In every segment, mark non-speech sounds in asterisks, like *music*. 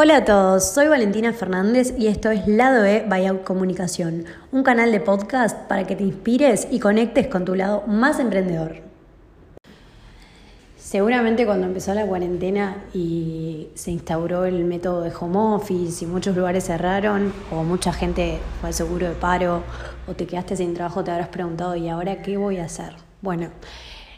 Hola a todos, soy Valentina Fernández y esto es Lado E Buyout Comunicación, un canal de podcast para que te inspires y conectes con tu lado más emprendedor. Seguramente cuando empezó la cuarentena y se instauró el método de home office y muchos lugares cerraron o mucha gente fue al seguro de paro o te quedaste sin trabajo te habrás preguntado ¿y ahora qué voy a hacer? Bueno,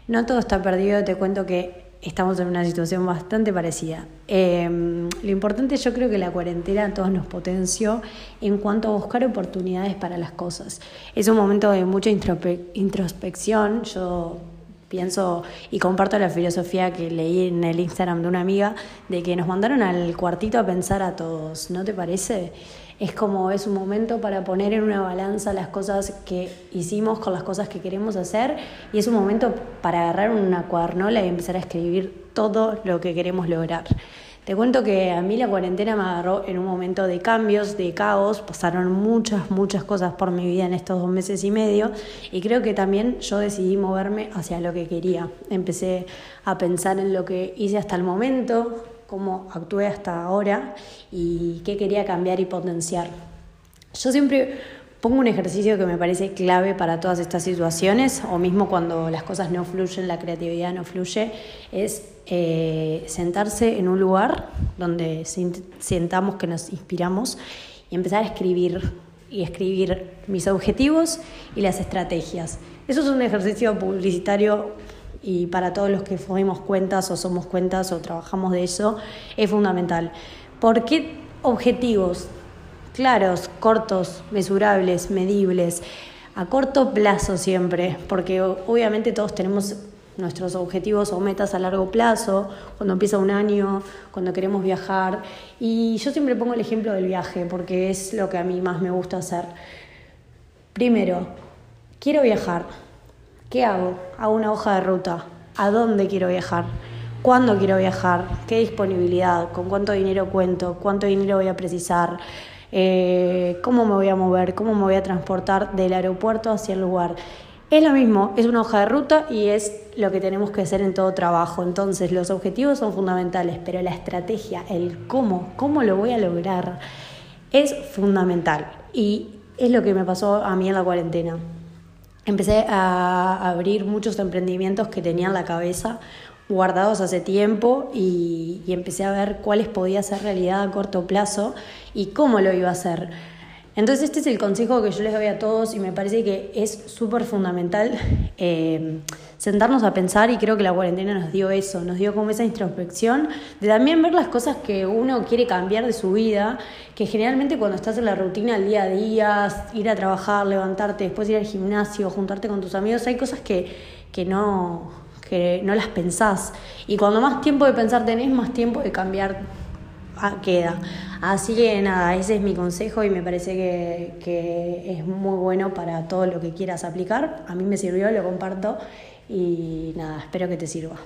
no todo está perdido, te cuento que estamos en una situación bastante parecida. Em, lo importante yo creo que la cuarentena a todos nos potenció en cuanto a buscar oportunidades para las cosas. Es un momento de mucha introspección. Yo pienso y comparto la filosofía que leí en el Instagram de una amiga de que nos mandaron al cuartito a pensar a todos, ¿no te parece? Es como es un momento para poner en una balanza las cosas que hicimos con las cosas que queremos hacer y es un momento para agarrar una cuadernola y empezar a escribir todo lo que queremos lograr. Te cuento que a mí la cuarentena me agarró en un momento de cambios, de caos, pasaron muchas, muchas cosas por mi vida en estos dos meses y medio y creo que también yo decidí moverme hacia lo que quería. Empecé a pensar en lo que hice hasta el momento, cómo actué hasta ahora y qué quería cambiar y potenciar. Yo siempre pongo un ejercicio que me parece clave para todas estas situaciones, o mismo cuando las cosas no fluyen, la creatividad no fluye, es eh, sentarse en un lugar donde sintamos que nos inspiramos y empezar a escribir y escribir mis objetivos y las estrategias. Eso es un ejercicio publicitario y para todos los que fuimos cuentas o somos cuentas o trabajamos de eso, es fundamental. ¿Por qué objetivos claros, cortos, mesurables, medibles, a corto plazo siempre? Porque obviamente todos tenemos nuestros objetivos o metas a largo plazo, cuando empieza un año, cuando queremos viajar. Y yo siempre pongo el ejemplo del viaje, porque es lo que a mí más me gusta hacer. Primero, quiero viajar ¿Qué hago? Hago una hoja de ruta. ¿A dónde quiero viajar? ¿Cuándo quiero viajar? ¿Qué disponibilidad? ¿Con cuánto dinero cuento? ¿Cuánto dinero voy a precisar? Eh, ¿Cómo me voy a mover? ¿Cómo me voy a transportar del aeropuerto hacia el lugar? Es lo mismo, es una hoja de ruta y es lo que tenemos que hacer en todo trabajo. Entonces, los objetivos son fundamentales, pero la estrategia, el cómo, cómo lo voy a lograr, es fundamental. Y es lo que me pasó a mí en la cuarentena empecé a abrir muchos emprendimientos que tenía en la cabeza guardados hace tiempo y, empecé a ver cuáles podía ser realidad a corto plazo y cómo lo iba a hacer. Entonces este es el consejo que yo les doy a todos y me parece que es súper fundamental *laughs* eh, sentarnos a pensar y creo que la cuarentena nos dio eso, nos dio como esa introspección de también ver las cosas que uno quiere cambiar de su vida, que generalmente cuando estás en la rutina del día a día, ir a trabajar, levantarte, después ir al gimnasio, juntarte con tus amigos, hay cosas que, que no que no las pensás. Y cuando más tiempo de pensar tenés, más tiempo de cambiar queda. Así que nada, ese es mi consejo y me parece que, que es muy bueno para todo lo que quieras aplicar. A mí me sirvió, lo comparto y nada, espero que te sirva.